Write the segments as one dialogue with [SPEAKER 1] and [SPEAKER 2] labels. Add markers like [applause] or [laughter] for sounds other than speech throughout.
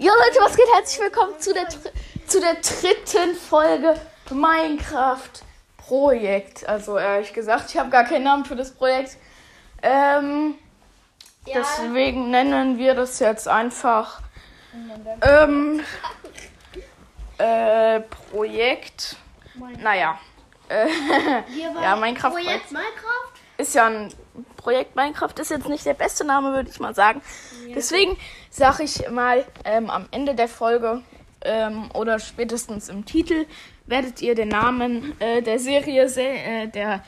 [SPEAKER 1] Jo Leute, was geht? Herzlich willkommen zu der, zu der dritten Folge Minecraft Projekt. Also ehrlich gesagt, ich habe gar keinen Namen für das Projekt. Ähm, Deswegen nennen wir das jetzt einfach ähm, äh, Projekt. Naja. Äh, [laughs] ja, Minecraft Projekt
[SPEAKER 2] Minecraft?
[SPEAKER 1] Ist ja ein Projekt Minecraft, ist jetzt nicht der beste Name, würde ich mal sagen. Deswegen sage ich mal ähm, am Ende der Folge ähm, oder spätestens im Titel werdet ihr den Namen äh, der Serie se äh, der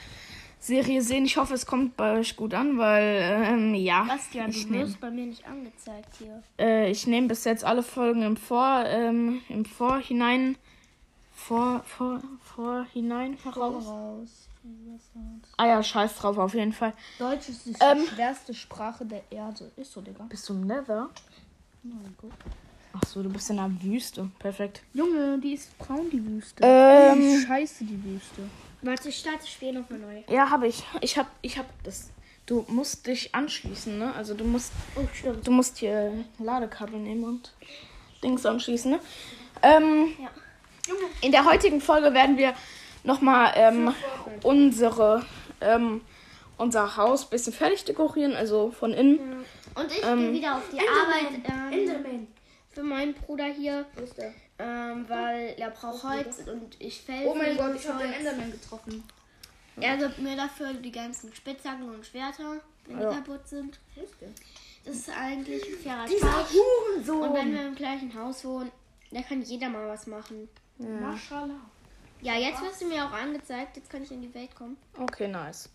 [SPEAKER 1] Serie sehen. Ich hoffe, es kommt bei euch gut an, weil ähm, ja,
[SPEAKER 2] Bastian,
[SPEAKER 1] ich
[SPEAKER 2] du
[SPEAKER 1] nehme
[SPEAKER 2] wirst bei mir nicht angezeigt hier.
[SPEAKER 1] äh, ich nehm bis jetzt alle Folgen im Vor ähm, im Vorhinein vor vor Vorhinein heraus.
[SPEAKER 2] Raus.
[SPEAKER 1] Ah ja, scheiß drauf auf jeden Fall.
[SPEAKER 2] Deutsch ist die
[SPEAKER 1] Ähm.
[SPEAKER 2] schwerste Sprache der Erde. Ist so, Digga.
[SPEAKER 1] Bist du im Nether?
[SPEAKER 2] Gott.
[SPEAKER 1] Ach so, du bist in der Wüste. Perfekt.
[SPEAKER 2] Junge, die ist braun, die Wüste.
[SPEAKER 1] Ähm.
[SPEAKER 2] Die scheiße, die Wüste.
[SPEAKER 3] Warte, ich starte das Spiel nochmal neu.
[SPEAKER 1] Ja, habe ich. Ich hab, ich hab das. Du musst dich anschließen, ne? Also du musst,
[SPEAKER 3] Oh, stimmt.
[SPEAKER 1] du musst hier Ladekabel nehmen und Dings anschließen, ne? Ähm,
[SPEAKER 3] Ja.
[SPEAKER 1] in der heutigen Folge werden wir nochmal ähm, unsere, ähm, unser Haus ein bisschen fertig dekorieren, also von innen.
[SPEAKER 3] Und ich
[SPEAKER 1] Ähm,
[SPEAKER 3] gehe wieder auf die Arbeit ähm, für meinen Bruder hier, ähm, weil er braucht Holz und ich Fell.
[SPEAKER 2] Oh mein Gott, ich habe den. Enderman getroffen.
[SPEAKER 3] Er gibt mir dafür die ganzen Spitzhacken und Schwerter, wenn
[SPEAKER 1] Ja.
[SPEAKER 3] die kaputt sind. Das ist eigentlich ein fairer Tausch. Und wenn wir im gleichen Haus wohnen, da kann jeder mal was machen.
[SPEAKER 2] Maschallah.
[SPEAKER 3] Ja, jetzt wirst du mir auch angezeigt. Jetzt kann ich in die Welt kommen.
[SPEAKER 1] Okay, nice.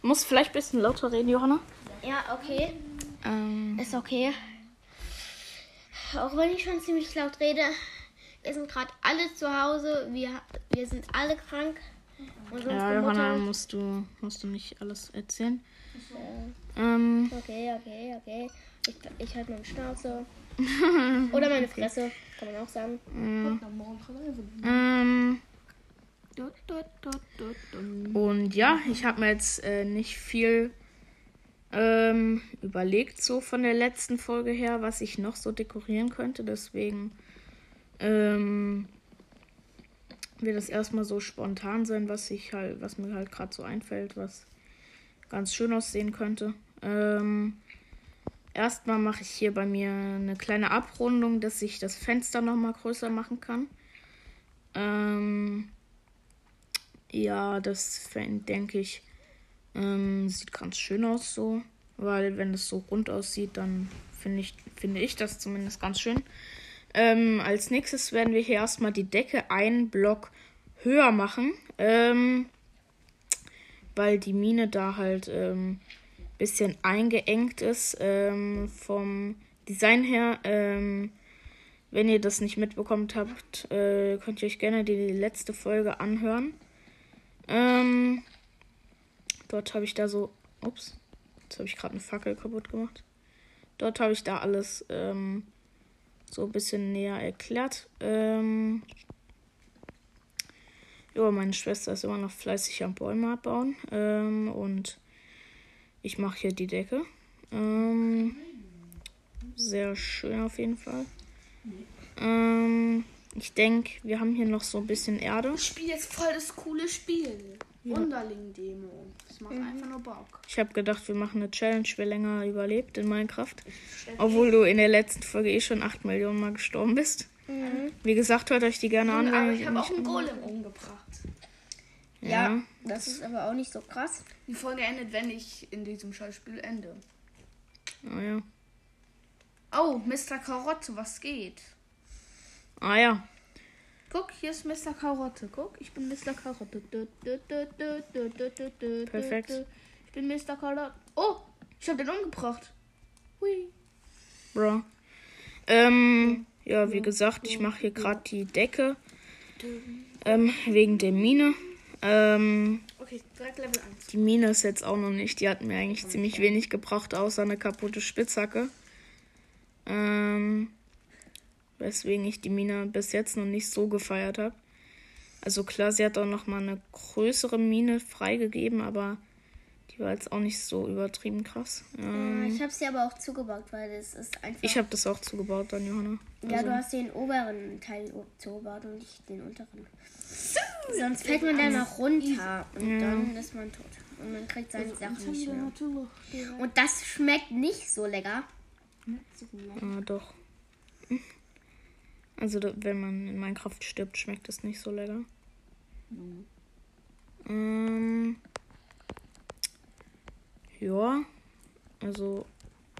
[SPEAKER 1] Du musst vielleicht ein bisschen lauter reden, Johanna.
[SPEAKER 3] Ja, okay.
[SPEAKER 1] Ähm,
[SPEAKER 3] Ist okay. Auch wenn ich schon ziemlich laut rede. Wir sind gerade alle zu Hause. Wir, wir sind alle krank.
[SPEAKER 1] Ja, Johanna,
[SPEAKER 3] Mutter.
[SPEAKER 1] musst du, musst du nicht alles erzählen. Ähm,
[SPEAKER 3] Okay, okay, okay. Ich, ich halte meine Schnauze. [laughs] Oder meine Fresse, kann man auch sagen.
[SPEAKER 1] ähm, Und ja, ich habe mir jetzt äh, nicht viel ähm, überlegt, so von der letzten Folge her, was ich noch so dekorieren könnte. Deswegen ähm, wird es erstmal so spontan sein, was ich halt, was mir halt gerade so einfällt, was ganz schön aussehen könnte. Ähm, erstmal mache ich hier bei mir eine kleine Abrundung, dass ich das Fenster nochmal größer machen kann. Ähm, ja, das denke ich, ähm, sieht ganz schön aus so. Weil wenn es so rund aussieht, dann finde ich, finde ich das zumindest ganz schön. Ähm, als nächstes werden wir hier erstmal die Decke einen Block höher machen. Ähm, weil die Mine da halt ähm, bisschen eingeengt ist ähm, vom Design her. Ähm, wenn ihr das nicht mitbekommen habt, äh, könnt ihr euch gerne die letzte Folge anhören. Ähm, dort habe ich da so. Ups, jetzt habe ich gerade eine Fackel kaputt gemacht. Dort habe ich da alles ähm, so ein bisschen näher erklärt. Ähm, ja, meine Schwester ist immer noch fleißig am Bäume abbauen. Ähm, und ich mache hier die Decke. Ähm, sehr schön auf jeden Fall. Ähm, ich denke, wir haben hier noch so ein bisschen Erde.
[SPEAKER 2] Ich spiele jetzt voll das coole Spiel. Wunderling-Demo. Das macht einfach nur Bock.
[SPEAKER 1] Ich habe gedacht, wir machen eine Challenge, wer länger überlebt in Minecraft. Obwohl du in der letzten Folge eh schon 8 Millionen Mal gestorben bist. Wie gesagt, hört euch die gerne an. wenn
[SPEAKER 2] Aber ich habe auch einen Golem umgebracht.
[SPEAKER 1] Ja.
[SPEAKER 3] Das ist aber auch nicht so krass.
[SPEAKER 2] Die Folge endet, wenn ich in diesem Scheißspiel ende.
[SPEAKER 1] Ah ja.
[SPEAKER 2] Oh, Mr. Karotte, was geht?
[SPEAKER 1] Ah ja.
[SPEAKER 2] Guck, hier ist Mr. Karotte. Guck, ich bin Mr. Karotte.
[SPEAKER 1] Perfekt.
[SPEAKER 2] Ich bin Mr. Karotte. Oh, ich habe den umgebracht. Hui.
[SPEAKER 1] Bro. Ähm, ja, wie gesagt, ich mache hier gerade die Decke. Ähm, wegen der Mine. Ähm,
[SPEAKER 2] Okay, direkt Level 1.
[SPEAKER 1] die Mine ist jetzt auch noch nicht. Die hat mir eigentlich ziemlich wenig gebracht, außer eine kaputte Spitzhacke. Ähm, weswegen ich die Mine bis jetzt noch nicht so gefeiert habe. Also klar, sie hat auch noch mal eine größere Mine freigegeben, aber Die war jetzt auch nicht so übertrieben krass.
[SPEAKER 3] Ja,
[SPEAKER 1] Ähm,
[SPEAKER 3] ich habe sie aber auch zugebaut, weil es ist einfach.
[SPEAKER 1] ich habe das auch zugebaut dann, Johanna.
[SPEAKER 3] ja, du hast den oberen Teil zugebaut und nicht den unteren. Sonst fällt man dann auch runter und dann ist man tot. Und man kriegt seine Sachen nicht mehr. Und das schmeckt nicht so lecker.
[SPEAKER 1] Ah, doch. Also, wenn man in Minecraft stirbt, schmeckt es nicht so lecker. Ähm, ja, also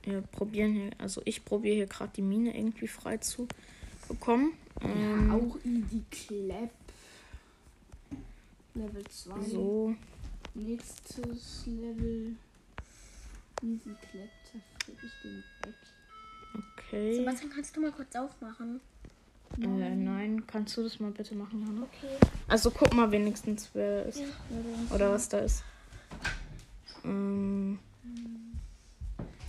[SPEAKER 1] wir probieren hier, also ich probiere hier gerade die Mine irgendwie frei zu bekommen. Ähm,
[SPEAKER 2] Auch Easy Clap. Level 2.
[SPEAKER 1] so,
[SPEAKER 2] Nächstes Level. Easy Clap. Zerfrick ich den weg.
[SPEAKER 1] okay.
[SPEAKER 3] Sebastian, kannst du mal kurz aufmachen?
[SPEAKER 1] Äh, nein, kannst du das mal bitte machen, Johanna?
[SPEAKER 3] Okay.
[SPEAKER 1] Also guck mal wenigstens, wer ist. Oder was da ist. Ähm,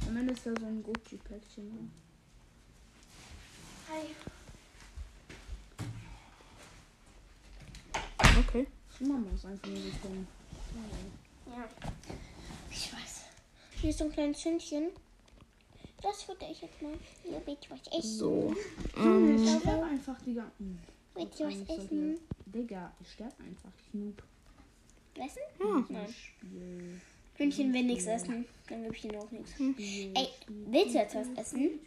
[SPEAKER 2] Am Ende ist da so ein Gucci-Päckchen. Ne?
[SPEAKER 3] Hi.
[SPEAKER 1] okay.
[SPEAKER 2] Immer mal ist einfach nur so dumm.
[SPEAKER 3] Ja. Ich weiß. Hier ist so ein kleines Hündchen. Das fütter ich jetzt mal. Hier, willst du was essen?
[SPEAKER 1] So. Ähm,
[SPEAKER 2] ich sterb einfach, Digga. Hm.
[SPEAKER 3] Willst du was essen?
[SPEAKER 2] Digga, ich sterb einfach. Ich noob.
[SPEAKER 3] Essen?
[SPEAKER 1] ja.
[SPEAKER 3] Nein.
[SPEAKER 2] Spiel.
[SPEAKER 3] Hündchen will nichts essen. Dann gebe ich auch nichts.
[SPEAKER 2] Spiel.
[SPEAKER 3] Ey, willst du jetzt was essen?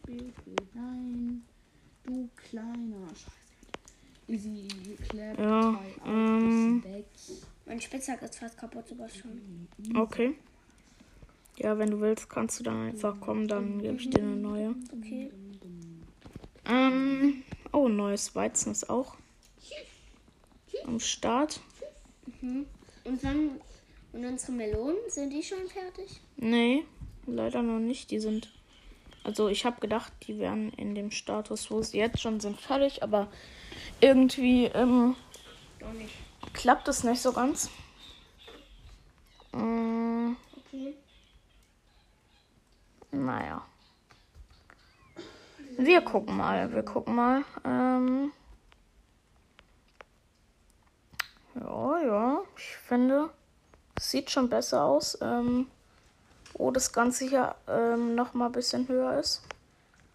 [SPEAKER 2] Nein. Du kleiner Scheiße. Easy Clap.
[SPEAKER 1] Ja, ähm.
[SPEAKER 3] Mein Spitzhack ist fast kaputt, Sebastian.
[SPEAKER 1] Okay. Ja, wenn du willst, kannst du dann einfach kommen, dann gebe ich dir eine neue.
[SPEAKER 3] Okay.
[SPEAKER 1] Ähm, oh, neues Weizen ist auch am Start.
[SPEAKER 3] Und dann. Und unsere Melonen, sind die schon fertig?
[SPEAKER 1] Nee, leider noch nicht. Die sind. Also ich habe gedacht, die wären in dem Status, wo sie jetzt schon sind, fertig, aber irgendwie ähm, klappt es nicht so ganz. Ähm,
[SPEAKER 3] Okay.
[SPEAKER 1] naja. Wir gucken mal, wir gucken mal. Ähm, ja, ja, ich finde, sieht schon besser aus. Ähm, wo das Ganze hier ähm, noch mal ein bisschen höher ist.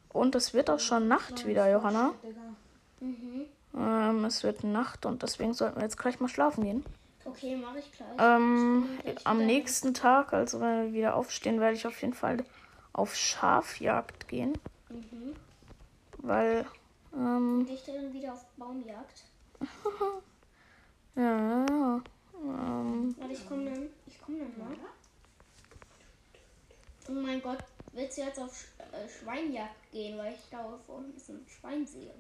[SPEAKER 1] Und es wird auch schon Nacht wieder, Johanna.
[SPEAKER 3] Mhm.
[SPEAKER 1] Ähm, es wird Nacht und deswegen sollten wir jetzt gleich mal schlafen gehen.
[SPEAKER 3] Okay, mache ich gleich.
[SPEAKER 1] Ähm,
[SPEAKER 3] Ich
[SPEAKER 1] am nächsten Tag, also wenn wir wieder aufstehen, werde ich auf jeden Fall auf Schafjagd gehen.
[SPEAKER 3] Mhm.
[SPEAKER 1] Weil, ähm,
[SPEAKER 3] dann wieder auf Baumjagd. [laughs]
[SPEAKER 1] ja, ähm,
[SPEAKER 3] Warte, ich komme dann. Ich komme dann mal. Oh mein Gott, willst du jetzt auf Sch äh, Schweinjagd gehen, weil ich da vorne ist ein Schwein sehe?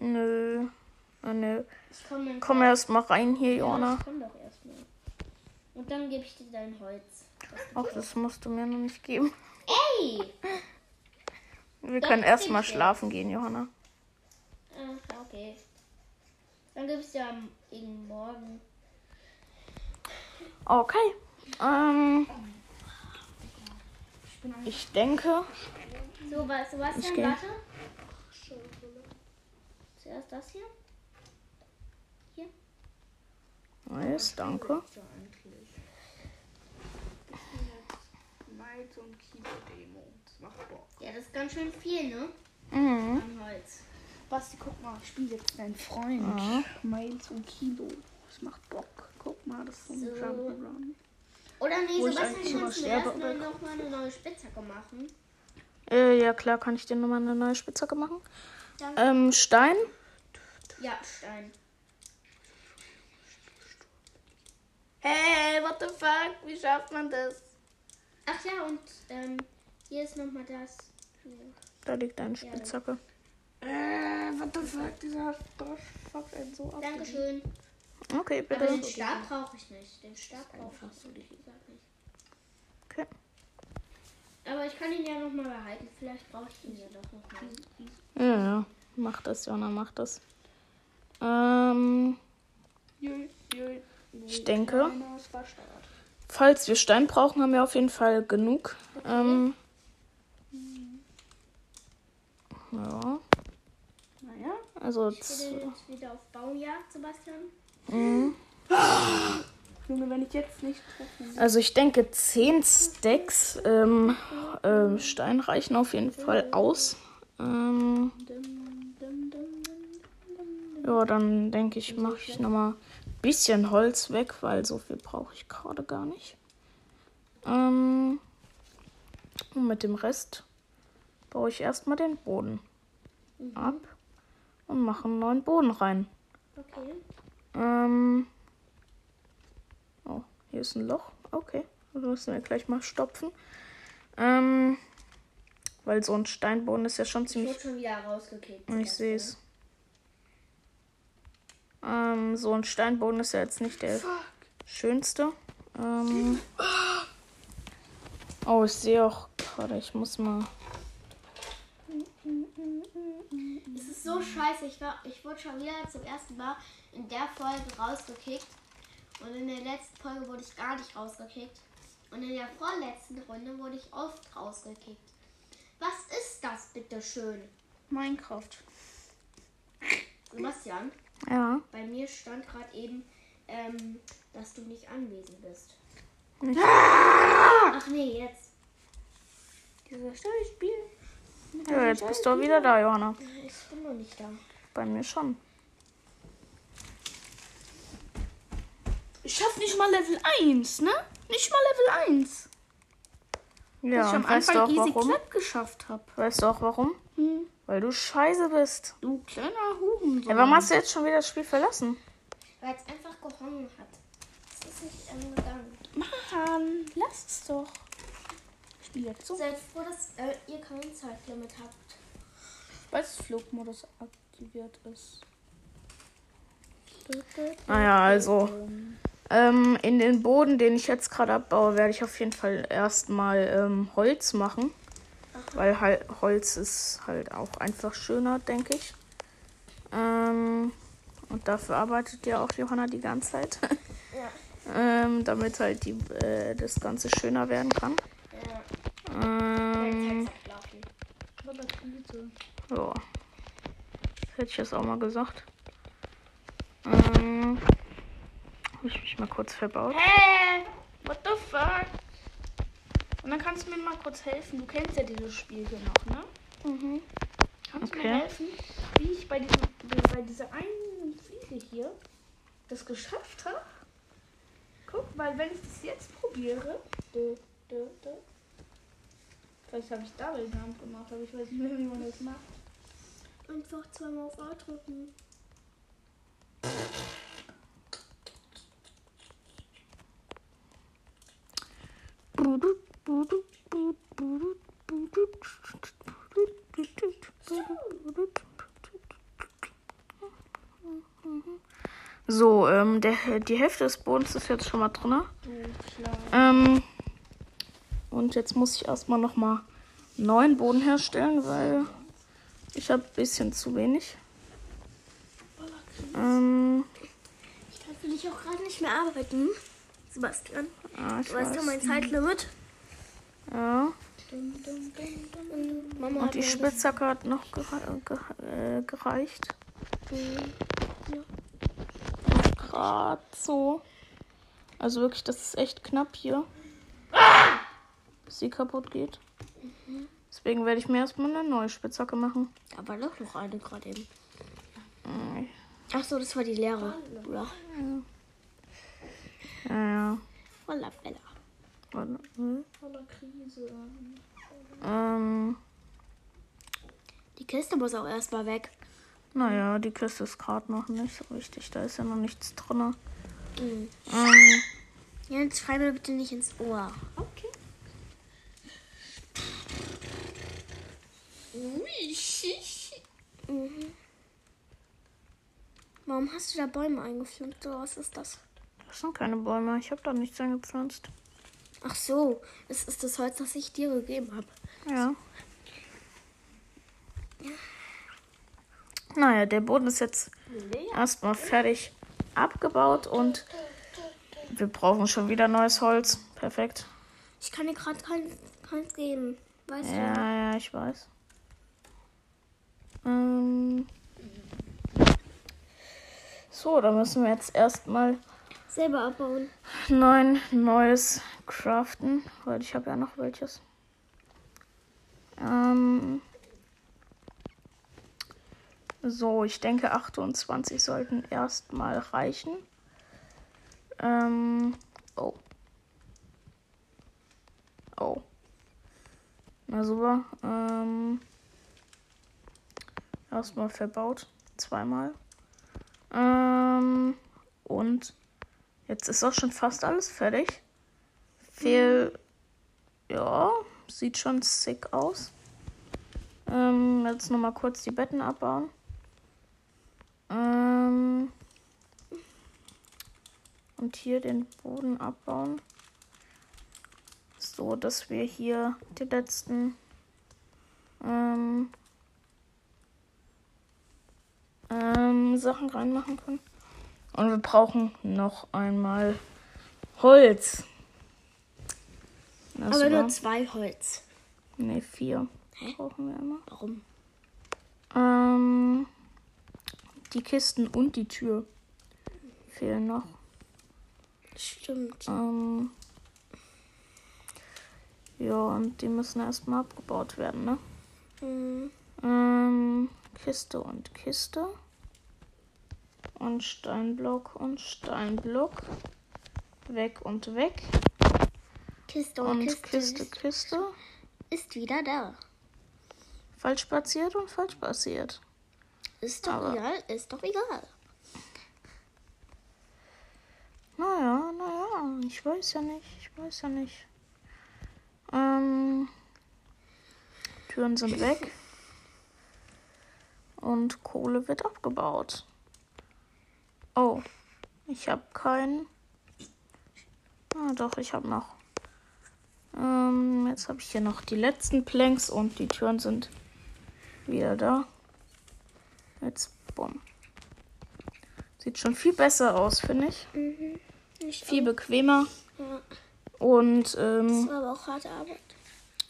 [SPEAKER 1] nö, äh, nö.
[SPEAKER 3] Ich dann.
[SPEAKER 1] Komm erst mal rein hier,
[SPEAKER 3] Ja,
[SPEAKER 1] Jona.
[SPEAKER 3] ich komm doch erstmal. Und dann gebe ich dir dein Holz. du
[SPEAKER 1] Ach, das musst du mir noch nicht geben.
[SPEAKER 3] Ey! [laughs]
[SPEAKER 1] Wir
[SPEAKER 3] Das
[SPEAKER 1] können
[SPEAKER 3] ist
[SPEAKER 1] erst mal
[SPEAKER 3] nicht
[SPEAKER 1] schlafen gehen, Johanna.
[SPEAKER 3] Ah, okay. Dann gibst du am gegen morgen.
[SPEAKER 1] Okay. Ähm, ich denke,
[SPEAKER 3] So, was, Sebastian,
[SPEAKER 1] Ich geh.
[SPEAKER 3] warte. Zuerst das hier.
[SPEAKER 1] nice, danke.
[SPEAKER 2] Night und Keyboard-Demo. Das macht Bock.
[SPEAKER 3] Ja, das ist ganz schön viel, ne?
[SPEAKER 1] Mhm.
[SPEAKER 3] An Holz.
[SPEAKER 2] Basti, guck mal, ich spiele jetzt dein Freund.
[SPEAKER 1] Ja.
[SPEAKER 2] Miles und Kilo. Das macht Bock. Guck mal, das ist so ein
[SPEAKER 3] So.
[SPEAKER 2] Jump'n'Run.
[SPEAKER 3] Oder nee,
[SPEAKER 2] Wo ich
[SPEAKER 3] Sebastian, kannst du erstmal
[SPEAKER 2] aber-
[SPEAKER 3] noch mal eine neue Spitzhacke machen?
[SPEAKER 1] Äh, ja, klar, kann ich dir nochmal eine neue Spitzhacke machen.
[SPEAKER 3] Danke.
[SPEAKER 1] Ähm, Stein.
[SPEAKER 3] Ja, Stein.
[SPEAKER 1] Hey, what the fuck? Wie schafft man das?
[SPEAKER 3] Ach ja, und ähm, hier ist nochmal das.
[SPEAKER 1] Da liegt eine Spitzhacke.
[SPEAKER 2] Äh, what the fuck? Dieser Bosch fuckt einen so ab.
[SPEAKER 3] Dankeschön.
[SPEAKER 1] Okay,
[SPEAKER 3] Aber
[SPEAKER 1] bitte.
[SPEAKER 3] den Stab brauche ich nicht. Den Stab brauche ich nicht.
[SPEAKER 1] Okay.
[SPEAKER 3] Aber ich kann ihn ja nochmal behalten. Vielleicht brauche ich ihn ja doch nochmal.
[SPEAKER 1] Ja, ja. Mach das, Jonna, mach das. Ähm. Ich denke. Falls wir Stein brauchen, haben wir auf jeden Fall genug. Ähm, ja,
[SPEAKER 2] Naja.
[SPEAKER 1] also
[SPEAKER 3] Ich jetzt wieder auf Baumjagd, Sebastian.
[SPEAKER 1] mhm. [gasps]
[SPEAKER 2] Junge, wenn ich jetzt nicht treffe.
[SPEAKER 1] Also ich denke, 10 Stacks ähm, ähm, Stein reichen auf jeden Fall aus. Ähm, ja, dann denke ich, mache ich nochmal ein bisschen Holz weg, weil so viel brauche ich gerade gar nicht. Ähm, und mit dem Rest baue ich erstmal den Boden ab und mache einen neuen Boden rein.
[SPEAKER 3] Okay.
[SPEAKER 1] Ähm. Oh, hier ist ein Loch. Okay. Also müssen wir gleich mal stopfen. Ähm. Weil so ein Steinboden ist ja schon
[SPEAKER 3] Ich
[SPEAKER 1] ziemlich.
[SPEAKER 3] wurde schon wieder rausgekickt.
[SPEAKER 1] Ich sehe es. Ähm, so ein Steinboden ist ja jetzt nicht der schönste. Ähm. [gasps] Oh, ich sehe auch gerade, ich muss mal.
[SPEAKER 3] Es ist so scheiße. Ich, war, ich wurde schon wieder zum ersten Mal in der Folge rausgekickt. Und in der letzten Folge wurde ich gar nicht rausgekickt. Und in der vorletzten Runde wurde ich oft rausgekickt. Was ist das bitte schön?
[SPEAKER 2] Minecraft.
[SPEAKER 3] Sebastian,
[SPEAKER 1] Ja.
[SPEAKER 3] bei mir stand gerade eben, ähm, dass du nicht anwesend bist.
[SPEAKER 1] Nicht.
[SPEAKER 3] Ach nee, jetzt.
[SPEAKER 2] Dieses Spiel.
[SPEAKER 1] Ja, jetzt bist du auch wieder da, Johanna.
[SPEAKER 3] Ich bin noch nicht da.
[SPEAKER 1] Bei mir schon.
[SPEAKER 2] Ich schaff nicht mal Level 1, ne? Nicht mal Level 1.
[SPEAKER 1] Ja,
[SPEAKER 2] Dass ich am
[SPEAKER 1] weißt du
[SPEAKER 2] Anfang
[SPEAKER 1] auch
[SPEAKER 2] Easy
[SPEAKER 1] warum?
[SPEAKER 2] Clap geschafft habe.
[SPEAKER 1] Weißt du auch warum?
[SPEAKER 2] Hm.
[SPEAKER 1] Weil du scheiße bist.
[SPEAKER 2] Du kleiner Hurensohn.
[SPEAKER 1] Ja, warum hast du jetzt schon wieder das Spiel verlassen?
[SPEAKER 3] Weil es einfach gehongen hat. Es ist nicht ähm, gegangen.
[SPEAKER 2] Mann, lass es doch. Jetzt so.
[SPEAKER 3] Seid froh, dass äh, ihr kein Zeitlimit habt.
[SPEAKER 2] Weil das Flugmodus aktiviert ist.
[SPEAKER 1] Naja, also ähm, in den Boden, den ich jetzt gerade abbaue, werde ich auf jeden Fall erstmal ähm, Holz machen. Weil halt Holz ist halt auch einfach schöner, denke ich. Ähm, und dafür arbeitet ja auch Johanna die ganze Zeit.
[SPEAKER 3] Ja. [laughs]
[SPEAKER 1] ähm, damit halt die, äh, das Ganze schöner werden kann.
[SPEAKER 3] Ja. Laufen.
[SPEAKER 1] ja. Hätte ich jetzt auch mal gesagt. Ähm, habe ich mich mal kurz verbaut.
[SPEAKER 2] Hä? What the fuck? Und dann kannst du mir mal kurz helfen. Du kennst ja dieses Spiel hier noch, ne?
[SPEAKER 1] Mhm.
[SPEAKER 2] Kannst du
[SPEAKER 1] Okay.
[SPEAKER 2] mir helfen, wie ich bei, diesem, bei dieser einen Fliese hier das geschafft habe? Guck, weil wenn ich das jetzt probiere. Dö, dö, dö. Vielleicht habe ich Double Jump gemacht, aber ich weiß nicht mehr, wie man das macht.
[SPEAKER 3] Einfach zweimal auf A drücken.
[SPEAKER 1] So, ähm, der, die Hälfte des Bodens ist jetzt schon mal drin. Ähm, und jetzt muss ich erstmal nochmal neuen Boden herstellen, weil ich habe ein bisschen zu wenig. Ähm,
[SPEAKER 3] Ich kann für dich auch gerade nicht mehr arbeiten. Sebastian,
[SPEAKER 1] ah, ich
[SPEAKER 3] du weißt ja mein Zeitlimit.
[SPEAKER 1] Ja.
[SPEAKER 3] Und Mama
[SPEAKER 1] Und
[SPEAKER 3] hat
[SPEAKER 1] die Spitzhacke hat noch gere äh, gereicht. Gerade so. Also wirklich, das ist echt knapp hier. Bis sie kaputt geht. Deswegen werde ich mir erstmal eine neue Spitzhacke machen.
[SPEAKER 3] Da war doch noch eine gerade eben.
[SPEAKER 1] Mm,
[SPEAKER 3] Ach so, das war die leere. Ja.
[SPEAKER 1] Ja, ja.
[SPEAKER 3] Voller Bella.
[SPEAKER 1] Warte, hm.
[SPEAKER 2] Voller Krise.
[SPEAKER 1] Ähm,
[SPEAKER 3] Die Kiste muss auch erstmal weg.
[SPEAKER 1] naja, die Kiste ist gerade noch nicht so richtig. Da ist ja noch nichts drin.
[SPEAKER 3] Mhm.
[SPEAKER 1] Ähm,
[SPEAKER 3] Jetzt schreib mir bitte nicht ins Ohr.
[SPEAKER 2] Okay.
[SPEAKER 3] Mhm. Warum hast du da Bäume eingepflanzt oder was ist das?
[SPEAKER 1] das sind keine Bäume. Ich habe da nichts eingepflanzt.
[SPEAKER 3] Ach so, es ist das Holz, das ich dir gegeben habe.
[SPEAKER 1] Ja. Naja, der Boden ist jetzt erstmal fertig abgebaut und wir brauchen schon wieder neues Holz. Perfekt.
[SPEAKER 3] Ich kann dir gerade kein, keins geben. Weißt
[SPEAKER 1] Ja, ja, ich weiß. Ähm so, dann müssen wir jetzt erstmal?
[SPEAKER 3] Selber abbauen.
[SPEAKER 1] neun neues craften, weil ich habe ja noch welches. Ähm so, ich denke 28 sollten erstmal reichen. Ähm oh. Oh. Na super. Ähm erstmal verbaut. Zweimal. Ähm und jetzt ist auch schon fast alles fertig. Fehl. Ja, sieht schon sick aus. Ähm, jetzt nochmal kurz die Betten abbauen. Ähm, und hier den Boden abbauen. So, dass wir hier die letzten ähm, ähm, Sachen reinmachen können. Und wir brauchen noch einmal Holz.
[SPEAKER 3] Das Aber war... nur zwei Holz.
[SPEAKER 1] Ne, vier. Hä? Brauchen wir immer.
[SPEAKER 3] Warum?
[SPEAKER 1] Ähm, die Kisten und die Tür fehlen noch.
[SPEAKER 3] Stimmt.
[SPEAKER 1] Ähm, ja, und die müssen erstmal abgebaut werden, ne? Mhm. Ähm, Kiste und Kiste. Und Steinblock und Steinblock. Weg und weg.
[SPEAKER 3] Kiste und, und
[SPEAKER 1] Kiste, Kiste, Kiste.
[SPEAKER 3] Ist wieder da.
[SPEAKER 1] Falsch passiert und falsch passiert.
[SPEAKER 3] Ist doch Aber egal, ist doch egal.
[SPEAKER 1] Naja, naja, ich weiß ja nicht, ich weiß ja nicht. Ähm, Türen sind [laughs] weg. Und Kohle wird abgebaut. Oh, ich habe keinen. Ah, doch, ich habe noch. Ähm, jetzt habe ich hier noch die letzten Planks und die Türen sind wieder da. Jetzt, bumm. Sieht schon viel besser aus, finde ich. Mhm. Viel auch. bequemer. Ja. Und, ähm.
[SPEAKER 3] Das war aber auch harte Arbeit.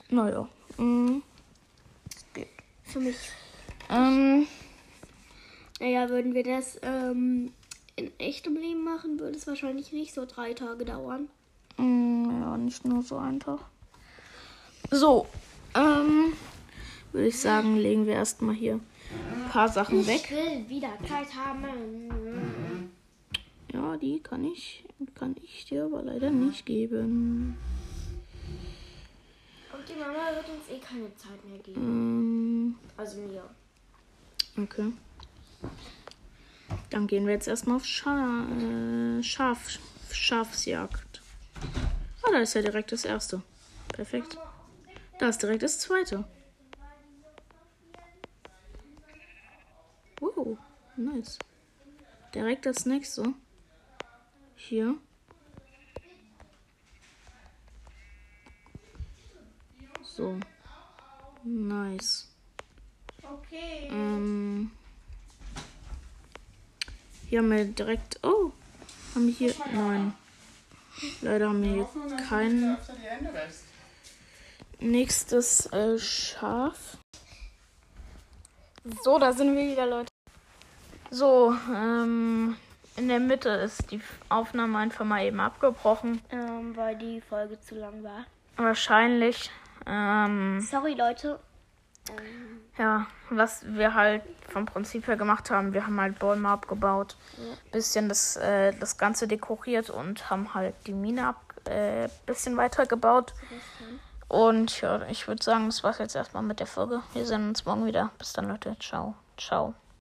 [SPEAKER 1] Naja. Mhm.
[SPEAKER 3] Geht. Für mich.
[SPEAKER 1] Ähm.
[SPEAKER 3] Naja, würden wir das ähm, in echtem Leben machen, würde es wahrscheinlich nicht so drei Tage dauern.
[SPEAKER 1] Mm, ja, nicht nur so ein Tag. So, ähm, würde ich sagen, legen wir erstmal hier ein paar Sachen
[SPEAKER 3] ich
[SPEAKER 1] weg.
[SPEAKER 3] Ich will wieder Kleid haben.
[SPEAKER 1] Ja, die kann ich, kann ich dir aber leider nicht geben.
[SPEAKER 3] Und die Mama wird uns eh keine Zeit mehr geben.
[SPEAKER 1] Ähm,
[SPEAKER 3] also mir.
[SPEAKER 1] Okay. Dann gehen wir jetzt erstmal auf Scha äh, Schaf Schafsjagd. Ah, da ist ja direkt das erste. Perfekt. Da ist direkt das zweite. Wow, nice. Direkt das nächste. Hier. So. Nice.
[SPEAKER 3] Okay.
[SPEAKER 1] Ähm. Hier haben wir direkt. Oh! Haben wir hier. Nein. Leider haben wir hier kein nächstes äh, Schaf. So, da sind wir wieder, Leute. So, ähm, in der Mitte ist die Aufnahme einfach mal eben abgebrochen.
[SPEAKER 3] Ähm, weil die Folge zu lang war.
[SPEAKER 1] Wahrscheinlich. Ähm,
[SPEAKER 3] Sorry, Leute.
[SPEAKER 1] Ja, was wir halt vom Prinzip her gemacht haben, wir haben halt Bäume abgebaut, ja. bisschen das, äh, das Ganze dekoriert und haben halt die Mine ab, äh, bisschen weiter gebaut. Und ja, ich würde sagen, das war's jetzt erstmal mit der Folge. Wir sehen uns morgen wieder. Bis dann, Leute. Ciao. Ciao.